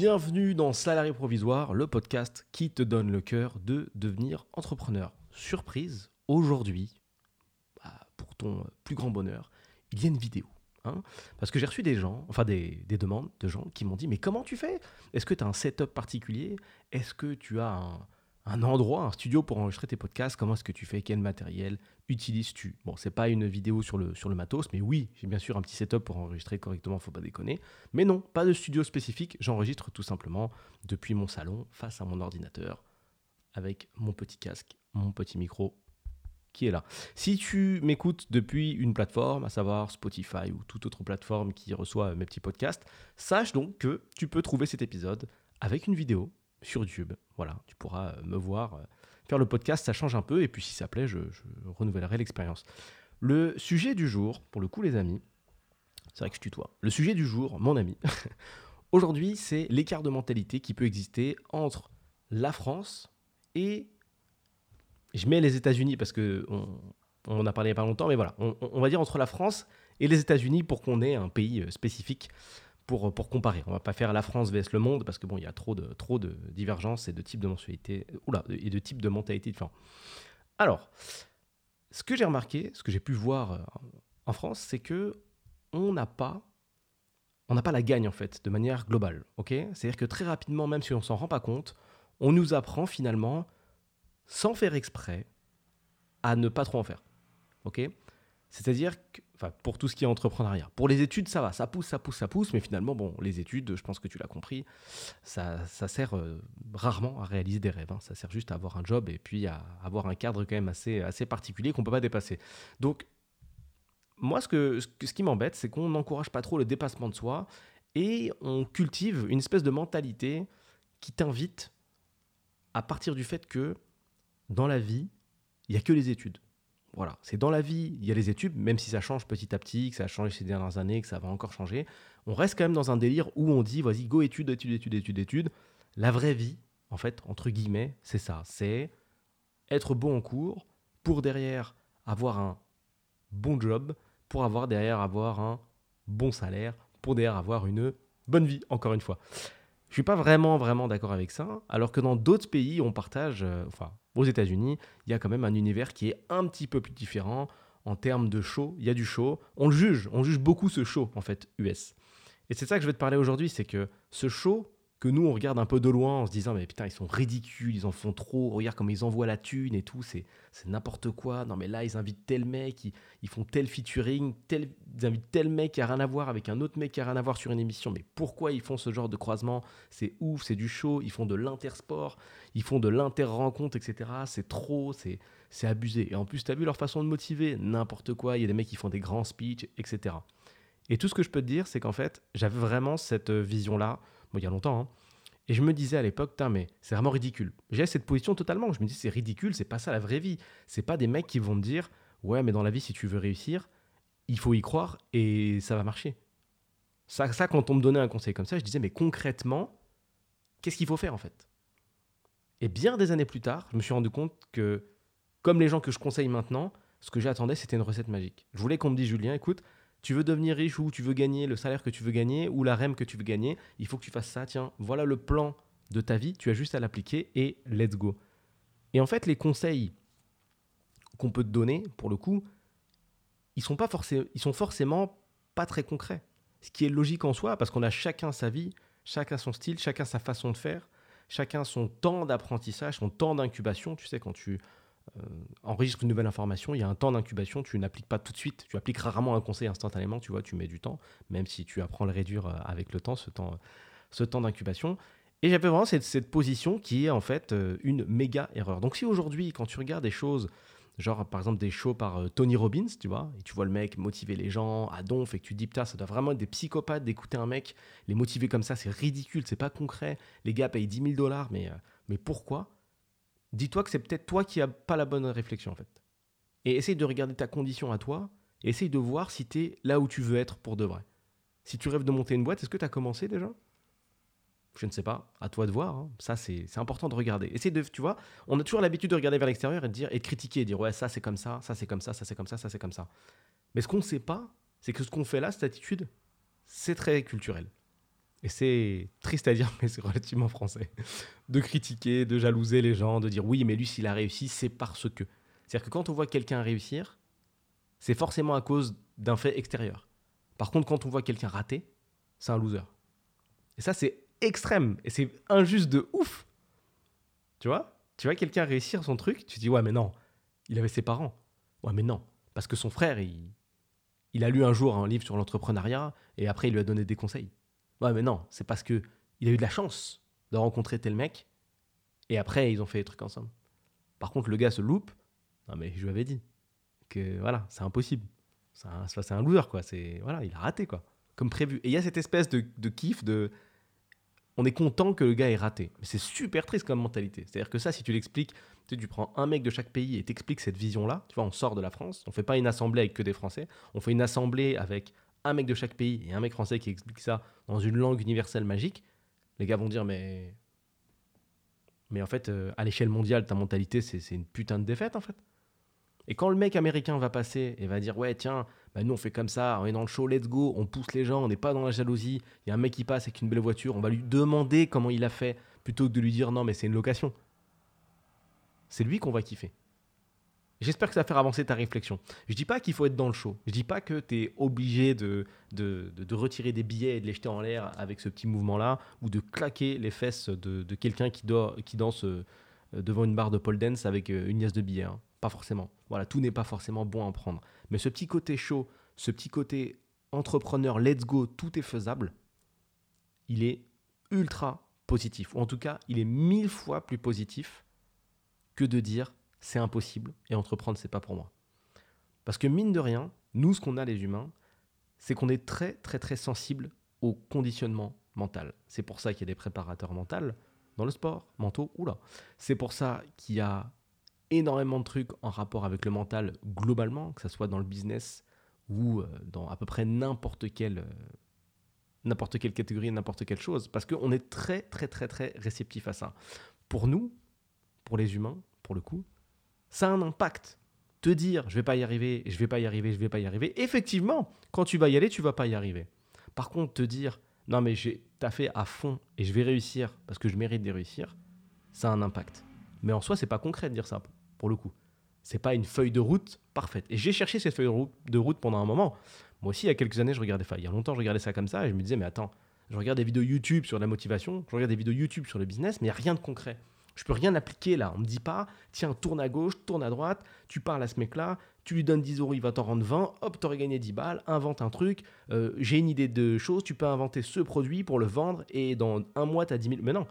Bienvenue dans Salarié Provisoire, le podcast qui te donne le cœur de devenir entrepreneur. Surprise, aujourd'hui, bah, pour ton plus grand bonheur, il y a une vidéo. hein. parce que j'ai reçu des gens, enfin des, des demandes de gens qui m'ont dit Mais comment tu fais? Est-ce que tu as un setup particulier? Est-ce que tu as un, un endroit, un studio pour enregistrer tes podcasts. Comment est-ce que tu fais? Quel matériel utilises-tu? Bon, c'est pas une vidéo sur le, sur le matos, mais oui, j'ai bien sûr un petit setup pour enregistrer correctement, faut pas déconner. Mais non, pas de studio spécifique, j'enregistre tout simplement depuis mon salon, face à mon ordinateur, avec mon petit casque, mon petit micro qui est là. Si tu m'écoutes depuis une plateforme, à savoir Spotify ou toute autre plateforme qui reçoit mes petits podcasts, sache donc que tu peux trouver cet épisode avec une vidéo sur YouTube. Voilà, tu pourras euh, me voir euh, faire le podcast, ça change un peu, et puis si ça plaît, je, renouvellerai l'expérience. Le sujet du jour, pour le coup les amis, c'est vrai que je tutoie. Le sujet du jour, mon ami, aujourd'hui, c'est l'écart de mentalité qui peut exister entre la France et je mets les États-Unis parce que on, en a parlé il n'y a pas longtemps, mais voilà, on, on va dire entre la France et les États-Unis pour qu'on ait un pays euh, spécifique pour, pour comparer. On va pas faire la France vs le monde parce que bon, il y a trop de, trop de divergences et de types de mensualité, oula, et de types de mentalité différents. Alors, ce que j'ai remarqué, ce que j'ai pu voir euh, en France, c'est que on n'a pas on n'a pas la gagne en fait de manière globale, ok? C'est-à-dire que très rapidement, même si on s'en rend pas compte, on nous apprend finalement sans faire exprès, à ne pas trop en faire. Ok? C'est-à-dire que, pour tout ce qui est entrepreneuriat. Pour les études, ça va, ça pousse, ça pousse, ça pousse, mais finalement, bon, les études, je pense que tu l'as compris, ça, ça sert euh, rarement à réaliser des rêves. hein. Ça sert juste à avoir un job et puis à avoir un cadre quand même assez, assez particulier qu'on ne peut pas dépasser. Donc, moi, ce, que- ce qui m'embête, c'est qu'on n'encourage pas trop le dépassement de soi et on cultive une espèce de mentalité qui t'invite à partir du fait que dans la vie, il n'y a que les études. Voilà, c'est dans la vie, il y a les études, même si ça change petit à petit, que ça a changé ces dernières années, que ça va encore changer. On reste quand même dans un délire où on dit, vas-y, go études, études, études, études, études. La vraie vie, en fait, entre guillemets, c'est ça. C'est être bon en cours pour derrière avoir un bon job, pour avoir derrière avoir un bon salaire, pour derrière avoir une bonne vie, encore une fois. Je suis pas vraiment, vraiment d'accord avec ça, alors que dans d'autres pays, on partage, euh, enfin, aux États-Unis, il y a quand même un univers qui est un petit peu plus différent en termes de show. Il y a du show. On le juge, on juge beaucoup ce show, en fait, US. Et c'est ça que je vais te parler aujourd'hui, c'est que ce show que nous, on regarde un peu de loin en se disant, mais putain, ils sont ridicules, ils en font trop, regarde comment ils envoient la thune et tout, c'est n'importe quoi. Non, mais là, ils invitent tel mec, ils, ils font tel featuring, tel, ils invitent tel mec qui a rien à voir avec un autre mec qui a rien à voir sur une émission. Mais pourquoi ils font ce genre de croisement? C'est ouf, c'est du show, ils font de l'intersport, ils font de l'inter-rencontre, etc. C'est trop, c'est c'est abusé. Et en plus, tu as vu leur façon de motiver? N'importe quoi, il y a des mecs qui font des grands speeches, etc. Et tout ce que je peux te dire, c'est qu'en fait, j'avais vraiment cette euh, vision-là, bon, il y a longtemps, hein, et je me disais à l'époque, mais c'est vraiment ridicule. J'ai cette position totalement. Je me dis, c'est ridicule, c'est pas ça la vraie vie. C'est pas des mecs qui vont te dire, ouais, mais dans la vie, si tu veux réussir, il faut y croire et ça va marcher. Ça, ça, quand on me donnait un conseil comme ça, je disais, mais concrètement, qu'est-ce qu'il faut faire en fait? Et bien des années plus tard, je me suis rendu compte que, comme les gens que je conseille maintenant, ce que j'attendais, c'était une recette magique. Je voulais qu'on me dise, Julien, écoute, tu veux devenir riche ou tu veux gagner le salaire que tu veux gagner ou la REM que tu veux gagner, il faut que tu fasses ça. Tiens, voilà le plan de ta vie, tu as juste à l'appliquer et let's go. Et en fait, les conseils qu'on peut te donner, pour le coup, ils sont, pas forcément, ils sont forcément pas très concrets. Ce qui est logique en soi, parce qu'on a chacun sa vie, chacun son style, chacun sa façon de faire, chacun son temps d'apprentissage, son temps d'incubation. Tu sais, quand tu euh, enregistres une nouvelle information, il y a un temps d'incubation, tu n'appliques pas tout de suite, tu appliques rarement un conseil instantanément, tu vois, tu mets du temps, même si tu apprends à le réduire euh, avec le temps, ce temps, ce temps d'incubation. Et j'avais vraiment cette, cette position qui est en fait euh, une méga erreur. Donc si aujourd'hui, quand tu regardes des choses, genre par exemple des shows par euh, Tony Robbins, tu vois, et tu vois le mec motiver les gens à donf et que tu dis putain, ça doit vraiment être des psychopathes d'écouter un mec, les motiver comme ça, c'est ridicule, c'est pas concret. Les gars payent 10 000 dollars, mais, euh, mais pourquoi? Dis-toi que c'est peut-être toi qui as pas la bonne réflexion en fait. Et essaye de regarder ta condition à toi, et essaye de voir si tu es là où tu veux être pour de vrai. Si tu rêves de monter une boîte, est-ce que tu as commencé déjà? Je ne sais pas, à toi de voir. hein. Ça, c'est important de regarder. Essaye de, tu vois, on a toujours l'habitude de regarder vers l'extérieur et de dire et critiquer, et de dire ouais, ça c'est comme ça, ça c'est comme ça, ça c'est comme ça, ça c'est comme ça. Mais ce qu'on ne sait pas, c'est que ce qu'on fait là, cette attitude, c'est très culturel. Et c'est triste à dire, mais c'est relativement français. De critiquer, de jalouser les gens, de dire oui, mais lui, s'il a réussi, c'est parce que. C'est-à-dire que quand on voit quelqu'un réussir, c'est forcément à cause d'un fait extérieur. Par contre, quand on voit quelqu'un rater, c'est un loser. Et ça, c'est extrême. Et c'est injuste de ouf. Tu vois? Tu vois quelqu'un réussir son truc, tu dis ouais, mais non, il avait ses parents. Ouais, mais non. Parce que son frère, il, il a lu un jour un livre sur l'entrepreneuriat et après, il lui a donné des conseils. Ouais, mais non, c'est parce que il a eu de la chance de rencontrer tel mec et après, ils ont fait des trucs ensemble. Par contre, le gars se loupe. Non, mais je lui avais dit que voilà, c'est impossible. C'est un, un loser, quoi. C'est, voilà, il a raté, quoi. Comme prévu. Et il y a cette espèce de, kiff de. On est content que le gars ait raté. Mais c'est super triste comme mentalité. C'est-à-dire que ça, si tu l'expliques, tu, tu prends un mec de chaque pays et t'expliques cette vision-là. Tu vois, on sort de la France. On fait pas une assemblée avec que des Français. On fait une assemblée avec un mec de chaque pays et un mec français qui explique ça dans une langue universelle magique. Les gars vont dire, mais. Mais en fait, euh, à l'échelle mondiale, ta mentalité, c'est une putain de défaite, en fait. Et quand le mec américain va passer et va dire ouais tiens bah nous on fait comme ça, on est dans le show, let's go, on pousse les gens, on n'est pas dans la jalousie, il y a un mec qui passe avec une belle voiture, on va lui demander comment il a fait plutôt que de lui dire non mais c'est une location. C'est lui qu'on va kiffer. J'espère que ça va faire avancer ta réflexion. Je dis pas qu'il faut être dans le show. Je dis pas que tu es obligé de de, de, retirer des billets et de les jeter en l'air avec ce petit mouvement-là, ou de claquer les fesses de, de quelqu'un qui, qui danse euh, devant une barre de pole dance avec euh, une liasse de billets. Hein. Pas forcément. Voilà, tout n'est pas forcément bon à en prendre. Mais ce petit côté chaud, ce petit côté entrepreneur, let's go, tout est faisable, il est ultra positif. Ou en tout cas, il est mille fois plus positif que de dire c'est impossible et entreprendre, c'est pas pour moi. Parce que mine de rien, nous, ce qu'on a les humains, c'est qu'on est très, très, très sensible au conditionnement mental. C'est pour ça qu'il y a des préparateurs mentaux dans le sport, mentaux, oula. C'est pour ça qu'il y a énormément de trucs en rapport avec le mental globalement, que ce soit dans le business ou euh, dans à peu près n'importe quelle, euh, n'importe quelle catégorie, n'importe quelle chose, parce qu'on est très très très très réceptif à ça. Pour nous, pour les humains, pour le coup, ça a un impact. Te dire je vais pas y arriver, je vais pas y arriver, je vais pas y arriver. Effectivement, quand tu vas y aller, tu vas pas y arriver. Par contre, te dire non mais j'ai fait à fond et je vais réussir parce que je mérite de réussir, ça a un impact. Mais en soi, c'est pas concret de dire ça pour le coup. C'est pas une feuille de route parfaite. Et j'ai cherché cette feuille de route pendant un moment. Moi aussi, il y a quelques années, je regardais, enfin, il y a longtemps, je regardais ça comme ça et je me disais, mais attends, je regarde des vidéos YouTube sur la motivation, je regarde des vidéos YouTube sur le business, mais il n'y a rien de concret. Je peux rien appliquer là. On me dit pas, tiens, tourne à gauche, tourne à droite, tu parles à ce mec-là, tu lui donnes 10 euros, il va t'en rendre 20, hop, t'aurais gagné 10 balles, invente un truc, euh, j'ai une idée de choses, tu peux inventer ce produit pour le vendre et dans un mois, tu as 10 000. Mais non,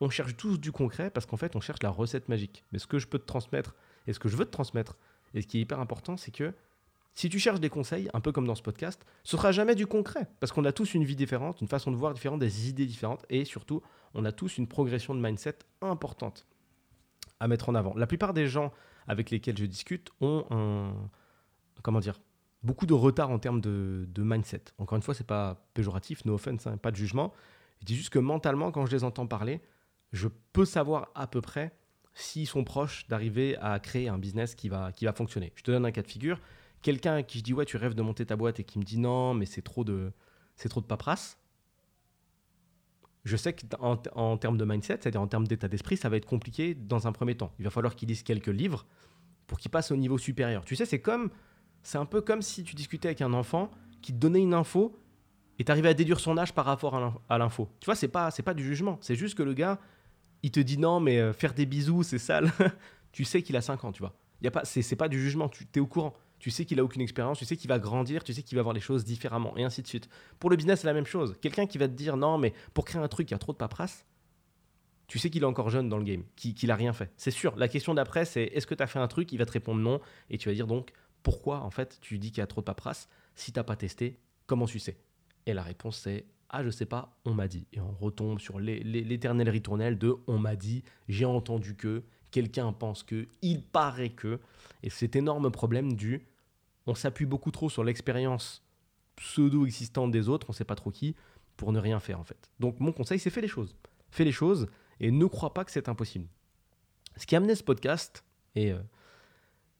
on cherche tous du concret parce qu'en fait, on cherche la recette magique. Mais ce que je peux te transmettre et ce que je veux te transmettre, et ce qui est hyper important, c'est que si tu cherches des conseils, un peu comme dans ce podcast, ce sera jamais du concret parce qu'on a tous une vie différente, une façon de voir différente, des idées différentes et surtout, on a tous une progression de mindset importante à mettre en avant. La plupart des gens avec lesquels je discute ont un comment dire beaucoup de retard en termes de, mindset. Encore une fois, c'est pas péjoratif, no offense, hein, pas de jugement. Je dis juste que mentalement, quand je les entends parler, je peux savoir à peu près s'ils sont proches d'arriver à créer un business qui va, qui va fonctionner. Je te donne un cas de figure. Quelqu'un qui je dis ouais tu rêves de monter ta boîte et qui me dit non mais c'est trop de c'est trop de paperasse. Je sais qu'en en termes de mindset, c'est-à-dire en termes d'état d'esprit, ça va être compliqué dans un premier temps. Il va falloir qu'il lise quelques livres pour qu'il passe au niveau supérieur. Tu sais, c'est comme c'est un peu comme si tu discutais avec un enfant qui te donnait une info et t'arrivais à déduire son âge par rapport à l'info. Tu vois, c'est pas c'est pas du jugement, c'est juste que le gars il te dit non, mais euh, faire des bisous, c'est sale. tu sais qu'il a 5 ans, tu vois. Y a pas, c'est, pas du jugement, tu es au courant. Tu sais qu'il a aucune expérience, tu sais qu'il va grandir, tu sais qu'il va voir les choses différemment, et ainsi de suite. Pour le business, c'est la même chose. Quelqu'un qui va te dire non, mais pour créer un truc, il y a trop de paperasse, tu sais qu'il est encore jeune dans le game, qu'il n'a rien fait. C'est sûr. La question d'après, c'est est-ce que tu as fait un truc Il va te répondre non, et tu vas dire donc pourquoi en fait tu dis qu'il y a trop de paperasse Si tu n'as pas testé, comment tu sais? Et la réponse c'est ah, je sais pas, on m'a dit. Et on retombe sur l'éternel ritournelle de on m'a dit, j'ai entendu que, quelqu'un pense que, il paraît que. Et cet énorme problème du on s'appuie beaucoup trop sur l'expérience pseudo-existante des autres, on sait pas trop qui, pour ne rien faire en fait. Donc mon conseil, c'est fais les choses. Fais les choses et ne crois pas que c'est impossible. Ce qui a amené ce podcast, euh,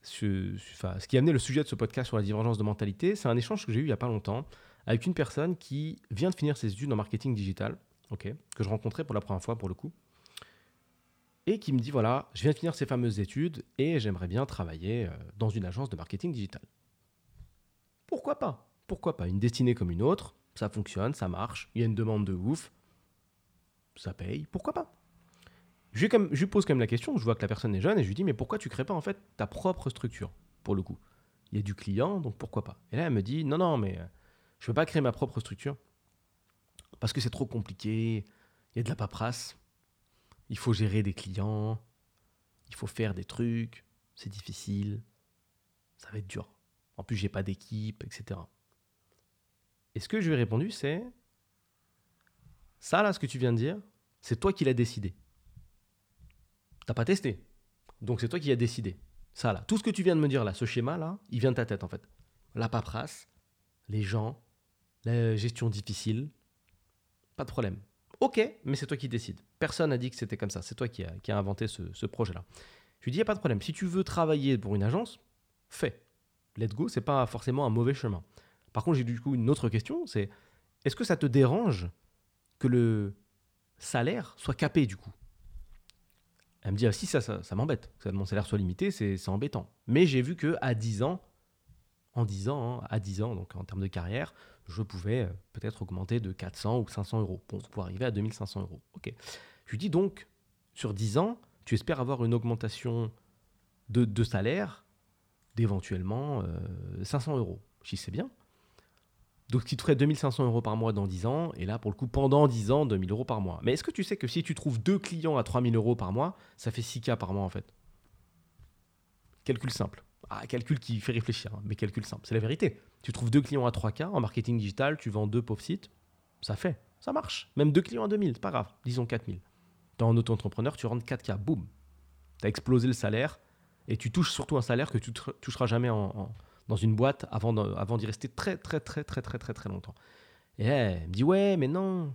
ce, qui a amené le sujet de ce podcast sur la divergence de mentalité, c'est un échange que j'ai eu il y a pas longtemps avec une personne qui vient de finir ses études en marketing digital, ok, que je rencontrais pour la première fois pour le coup, et qui me dit voilà, je viens de finir ces fameuses études et j'aimerais bien travailler euh, dans une agence de marketing digital. Pourquoi pas? Pourquoi pas? Une destinée comme une autre, ça fonctionne, ça marche, il y a une demande de ouf, ça paye, pourquoi pas? Je lui, pose quand même la question, je vois que la personne est jeune et je lui dis mais pourquoi tu crées pas en fait ta propre structure pour le coup? Il y a du client, donc pourquoi pas? Et là elle me dit non non mais euh, je veux pas créer ma propre structure parce que c'est trop compliqué, il y a de la paperasse, il faut gérer des clients, il faut faire des trucs, c'est difficile, ça va être dur. En plus, j'ai pas d'équipe, etc. Et ce que je lui ai répondu, c'est ça là, ce que tu viens de dire, c'est toi qui l'as décidé. T'as pas testé, donc c'est toi qui l'as décidé. Ça là, tout ce que tu viens de me dire là, ce schéma là, il vient de ta tête en fait. La paperasse, les gens, la gestion difficile, pas de problème. Ok, mais c'est toi qui décides. Personne n'a dit que c'était comme ça. C'est toi qui as a inventé ce, projet-là. Je lui dis, il n'y a pas de problème. Si tu veux travailler pour une agence, fais. Let's go, c'est pas forcément un mauvais chemin. Par contre, j'ai du coup une autre question, c'est est-ce que ça te dérange que le salaire soit capé du coup? Elle me dit, ah, si, ça, ça, ça m'embête. Que mon salaire soit limité, c'est embêtant. Mais j'ai vu que à 10 ans, en 10 ans, hein, à 10 ans, donc en termes de carrière, je pouvais euh, peut-être augmenter de 400 ou 500 euros pour, arriver à 2500 euros. Ok. Je lui dis donc, sur 10 ans, tu espères avoir une augmentation de, salaire d'éventuellement 500 euh, euros. Dis c'est bien. Donc, tu te ferais 2500 euros par mois dans 10 ans, et là, pour le coup, pendant 10 ans, 2000 euros par mois. Mais est-ce que tu sais que si tu trouves deux clients à 3000 euros par mois, ça fait 6K par mois en fait? Calcul simple. Ah, calcul qui fait réfléchir, hein, mais calcul simple. C'est la vérité. Tu trouves deux clients à 3K en marketing digital, tu vends deux pauvres sites, ça fait, ça marche. Même deux clients à 2000, c'est pas grave, disons 4000. T'es en auto-entrepreneur, tu rentres 4K, boum. Tu as explosé le salaire et tu touches surtout un salaire que tu toucheras jamais en, dans une boîte avant, avant d'y rester très, très, très, très, très, très, très longtemps. Et elle me dit, ouais, mais non,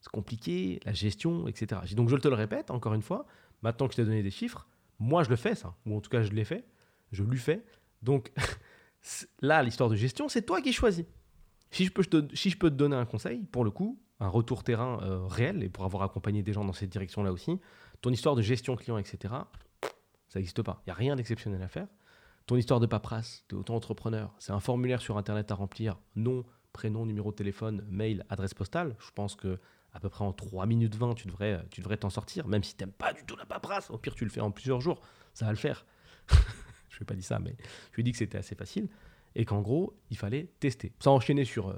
c'est compliqué, la gestion, etc. Donc je te le répète encore une fois, maintenant que je t'ai donné des chiffres, moi je le fais ça, ou en tout cas je l'ai fait, je lui fais. Donc là, l'histoire de gestion, c'est toi qui choisis. Si je, peux te, si je peux te donner un conseil, pour le coup, un retour terrain euh, réel, et pour avoir accompagné des gens dans cette direction-là aussi, ton histoire de gestion client, etc., ça n'existe pas. Il n'y a rien d'exceptionnel à faire. Ton histoire de paperasse, tu es auto-entrepreneur, c'est un formulaire sur Internet à remplir, nom, prénom, numéro de téléphone, mail, adresse postale. Je pense que à peu près en 3 minutes 20, tu devrais tu devrais t'en sortir, même si tu n'aimes pas du tout la paperasse. Au pire, tu le fais en plusieurs jours, ça va le faire. je lui ai pas dit ça, mais je lui ai dit que c'était assez facile et qu'en gros, il fallait tester. Ça a enchaîné sur euh,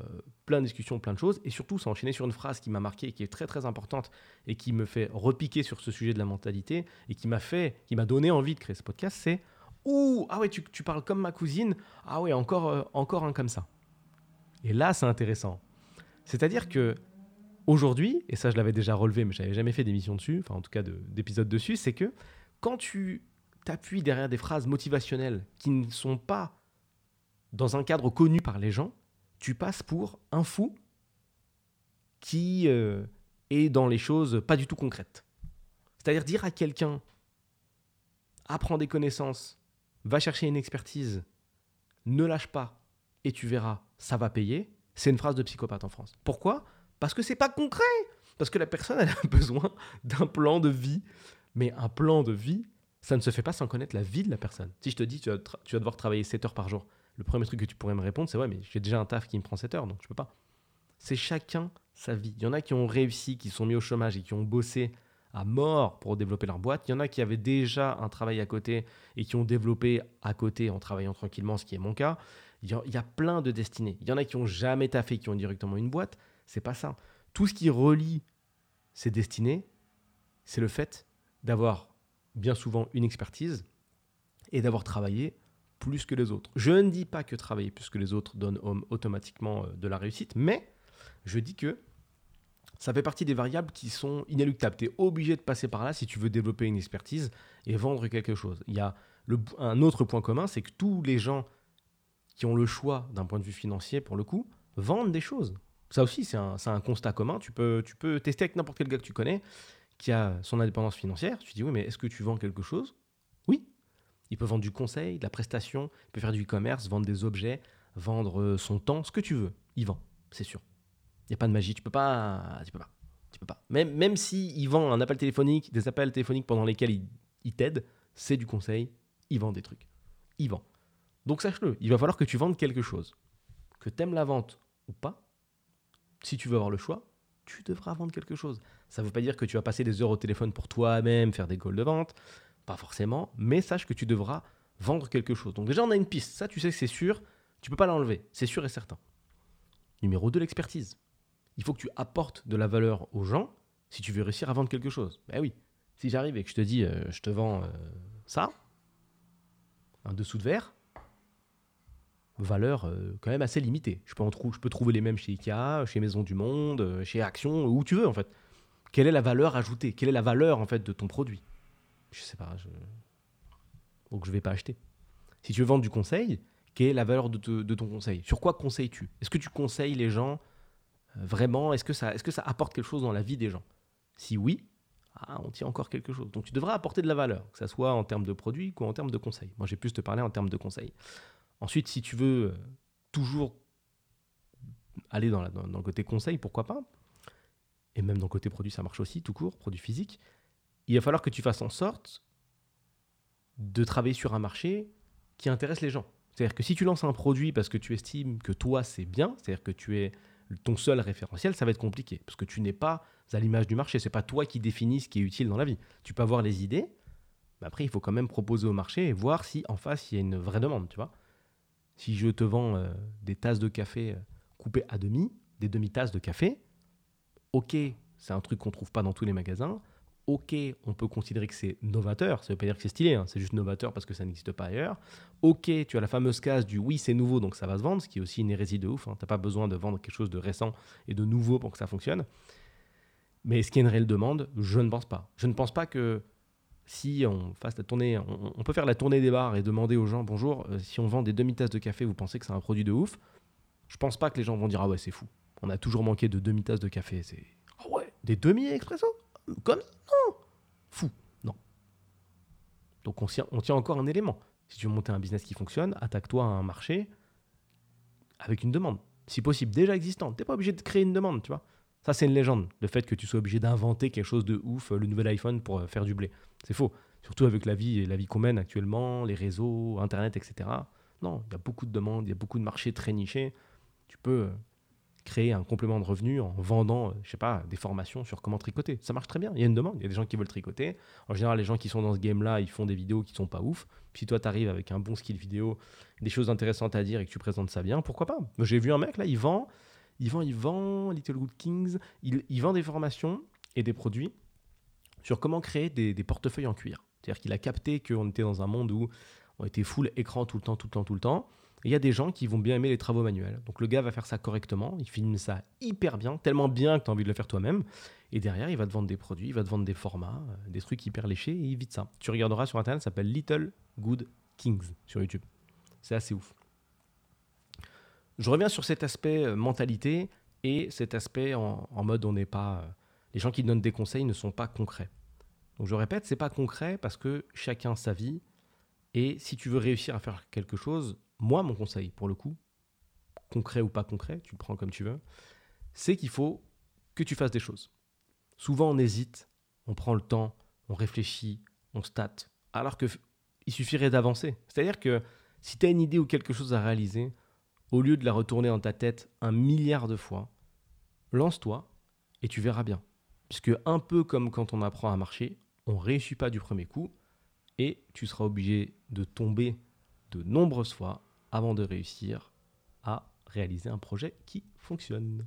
plein de discussions, plein de choses, et surtout, ça a enchaîné sur une phrase qui m'a marqué, qui est très très importante, et qui me fait repiquer sur ce sujet de la mentalité, et qui m'a fait, qui m'a donné envie de créer ce podcast, c'est « Ouh, ah ouais, tu, parles comme ma cousine, ah ouais, encore, euh, encore un comme ça. » Et là, c'est intéressant. C'est-à-dire que aujourd'hui, et ça je l'avais déjà relevé, mais j'avais jamais fait d'émission dessus, enfin en tout cas d'épisode dessus, c'est que quand tu t'appuies derrière des phrases motivationnelles qui ne sont pas dans un cadre connu par les gens, tu passes pour un fou qui euh, est dans les choses pas du tout concrètes. C'est-à-dire dire à quelqu'un, apprends des connaissances, va chercher une expertise, ne lâche pas et tu verras, ça va payer, c'est une phrase de psychopathe en France. Pourquoi? Parce que c'est pas concret. Parce que la personne elle a besoin d'un plan de vie. Mais un plan de vie, ça ne se fait pas sans connaître la vie de la personne. Si je te dis tu vas, tu vas devoir travailler 7 heures par jour, le premier truc que tu pourrais me répondre, c'est ouais, mais j'ai déjà un taf qui me prend 7 heures, donc je peux pas. C'est chacun sa vie. Il y en a qui ont réussi, qui sont mis au chômage et qui ont bossé à mort pour développer leur boîte. Il y en a qui avaient déjà un travail à côté et qui ont développé à côté en travaillant tranquillement, ce qui est mon cas. Il y a, plein de destinées. Il y en a qui ont jamais taffé, qui ont directement une boîte. C'est pas ça. Tout ce qui relie ces destinées, c'est le fait d'avoir bien souvent une expertise et d'avoir travaillé plus que les autres. Je ne dis pas que travailler plus que les autres donne automatiquement euh, de la réussite, mais je dis que ça fait partie des variables qui sont inéluctables. Tu es obligé de passer par là si tu veux développer une expertise et vendre quelque chose. Il y a un autre point commun, c'est que tous les gens qui ont le choix d'un point de vue financier, pour le coup, vendent des choses. Ça aussi, c'est un, constat commun. Tu peux, tu peux tester avec n'importe quel gars que tu connais qui a son indépendance financière, tu dis oui, mais est-ce que tu vends quelque chose. Il peut vendre du conseil, de la prestation, il peut faire du e-commerce, vendre des objets, vendre euh, son temps, ce que tu veux. Il vend. C'est sûr. Il n'y a pas de magie. Tu peux pas. Tu peux pas. Même, même si il vend un appel téléphonique, des appels téléphoniques pendant lesquels il, il t'aide, c'est du conseil. Il vend des trucs. Il vend. Donc sache-le, il va falloir que tu vendes quelque chose. Que tu aimes la vente ou pas, si tu veux avoir le choix, tu devras vendre quelque chose. Ça ne veut pas dire que tu vas passer des heures au téléphone pour toi-même, faire des calls de vente, pas forcément, mais sache que tu devras vendre quelque chose. Donc déjà, on a une piste, ça tu sais que c'est sûr, tu peux pas l'enlever, c'est sûr et certain. Numéro 2, l'expertise. Il faut que tu apportes de la valeur aux gens si tu veux réussir à vendre quelque chose. Ben oui, si j'arrive et que je te dis, euh, je te vends euh, ça, un dessous de verre, valeur euh, quand même assez limitée. Je peux, en je peux trouver les mêmes chez Ikea, chez Maison du Monde, chez Action, où tu veux en fait. Quelle est la valeur ajoutée? Quelle est la valeur en fait de ton produit? Je sais pas. Je... Donc je vais pas acheter. Si tu veux vendre du conseil, quelle est la valeur de, ton conseil? Sur quoi conseilles-tu? Est-ce que tu conseilles les gens euh, vraiment? Est-ce que, ça, est que ça apporte quelque chose dans la vie des gens? Si oui, ah, on tient encore quelque chose. Donc tu devras apporter de la valeur, que ce soit en termes de produits ou en termes de conseils. Moi j'ai plus te parler en termes de conseils. Ensuite, si tu veux euh, toujours aller dans, le côté conseil, pourquoi pas? Et même dans le côté produit, ça marche aussi, tout court, produit physique. Il va falloir que tu fasses en sorte de travailler sur un marché qui intéresse les gens. C'est-à-dire que si tu lances un produit parce que tu estimes que toi c'est bien, c'est-à-dire que tu es ton seul référentiel, ça va être compliqué parce que tu n'es pas à l'image du marché. C'est pas toi qui définis ce qui est utile dans la vie. Tu peux avoir les idées, mais après il faut quand même proposer au marché et voir si en face il y a une vraie demande, tu vois. Si je te vends euh, des tasses de café euh, coupées à demi, des demi-tasses de café, ok, c'est un truc qu'on trouve pas dans tous les magasins. Ok, on peut considérer que c'est novateur, ça veut pas dire que c'est stylé, hein, c'est juste novateur parce que ça n'existe pas ailleurs. Ok, tu as la fameuse case du oui, c'est nouveau donc ça va se vendre, ce qui est aussi une hérésie de ouf. Hein. Tu n'as pas besoin de vendre quelque chose de récent et de nouveau pour que ça fonctionne. Mais est-ce qu'il y a une réelle demande? Je ne pense pas. Je ne pense pas que si on fasse la tournée, on, peut faire la tournée des bars et demander aux gens bonjour, euh, si on vend des demi-tasses de café, vous pensez que c'est un produit de ouf? Je pense pas que les gens vont dire ah ouais c'est fou. On a toujours manqué de demi-tasses de café. C'est ah ouais des demi expresso comme non fou non. Donc on, on tient encore un élément. Si tu veux monter un business qui fonctionne, attaque-toi à un marché avec une demande, si possible déjà existante. T'es pas obligé de créer une demande, tu vois. Ça, c'est une légende. Le fait que tu sois obligé d'inventer quelque chose de ouf, le nouvel iPhone pour euh, faire du blé. C'est faux. Surtout avec la vie, la vie qu'on mène actuellement, les réseaux, Internet, etc. Non, il y a beaucoup de demandes, il y a beaucoup de marchés très nichés. Tu peux euh, créer un complément de revenu en vendant, euh, je sais pas, des formations sur comment tricoter. Ça marche très bien. Il y a une demande. Il y a des gens qui veulent tricoter. En général, les gens qui sont dans ce game-là, ils font des vidéos qui sont pas ouf. Si toi, tu arrives avec un bon skill vidéo, des choses intéressantes à dire et que tu présentes ça bien, pourquoi pas? J'ai vu un mec là, il vend il vend, il vend Little Good Kings, il, vend des formations et des produits sur comment créer des, portefeuilles en cuir. C'est-à-dire qu'il a capté qu'on était dans un monde où on était full écran tout le temps, tout le temps, tout le temps. Il y a des gens qui vont bien aimer les travaux manuels. Donc le gars va faire ça correctement, il filme ça hyper bien, tellement bien que tu as envie de le faire toi-même. Et derrière, il va te vendre des produits, il va te vendre des formats, euh, des trucs hyper léchés, et il vide ça. Tu regarderas sur Internet, ça s'appelle Little Good Kings sur YouTube. C'est assez ouf. Je reviens sur cet aspect euh, mentalité et cet aspect en, mode on n'est pas. Euh, les gens qui donnent des conseils ne sont pas concrets. Donc je répète, c'est pas concret parce que chacun sa vie. Et si tu veux réussir à faire quelque chose, moi, mon conseil, pour le coup, concret ou pas concret, tu le prends comme tu veux, c'est qu'il faut que tu fasses des choses. Souvent, on hésite, on prend le temps, on réfléchit, on state, alors qu'il suffirait d'avancer. C'est-à-dire que si tu as une idée ou quelque chose à réaliser, au lieu de la retourner dans ta tête un milliard de fois, lance-toi et tu verras bien. Puisque un peu comme quand on apprend à marcher, on ne réussit pas du premier coup et tu seras obligé de tomber de nombreuses fois avant de réussir à réaliser un projet qui fonctionne.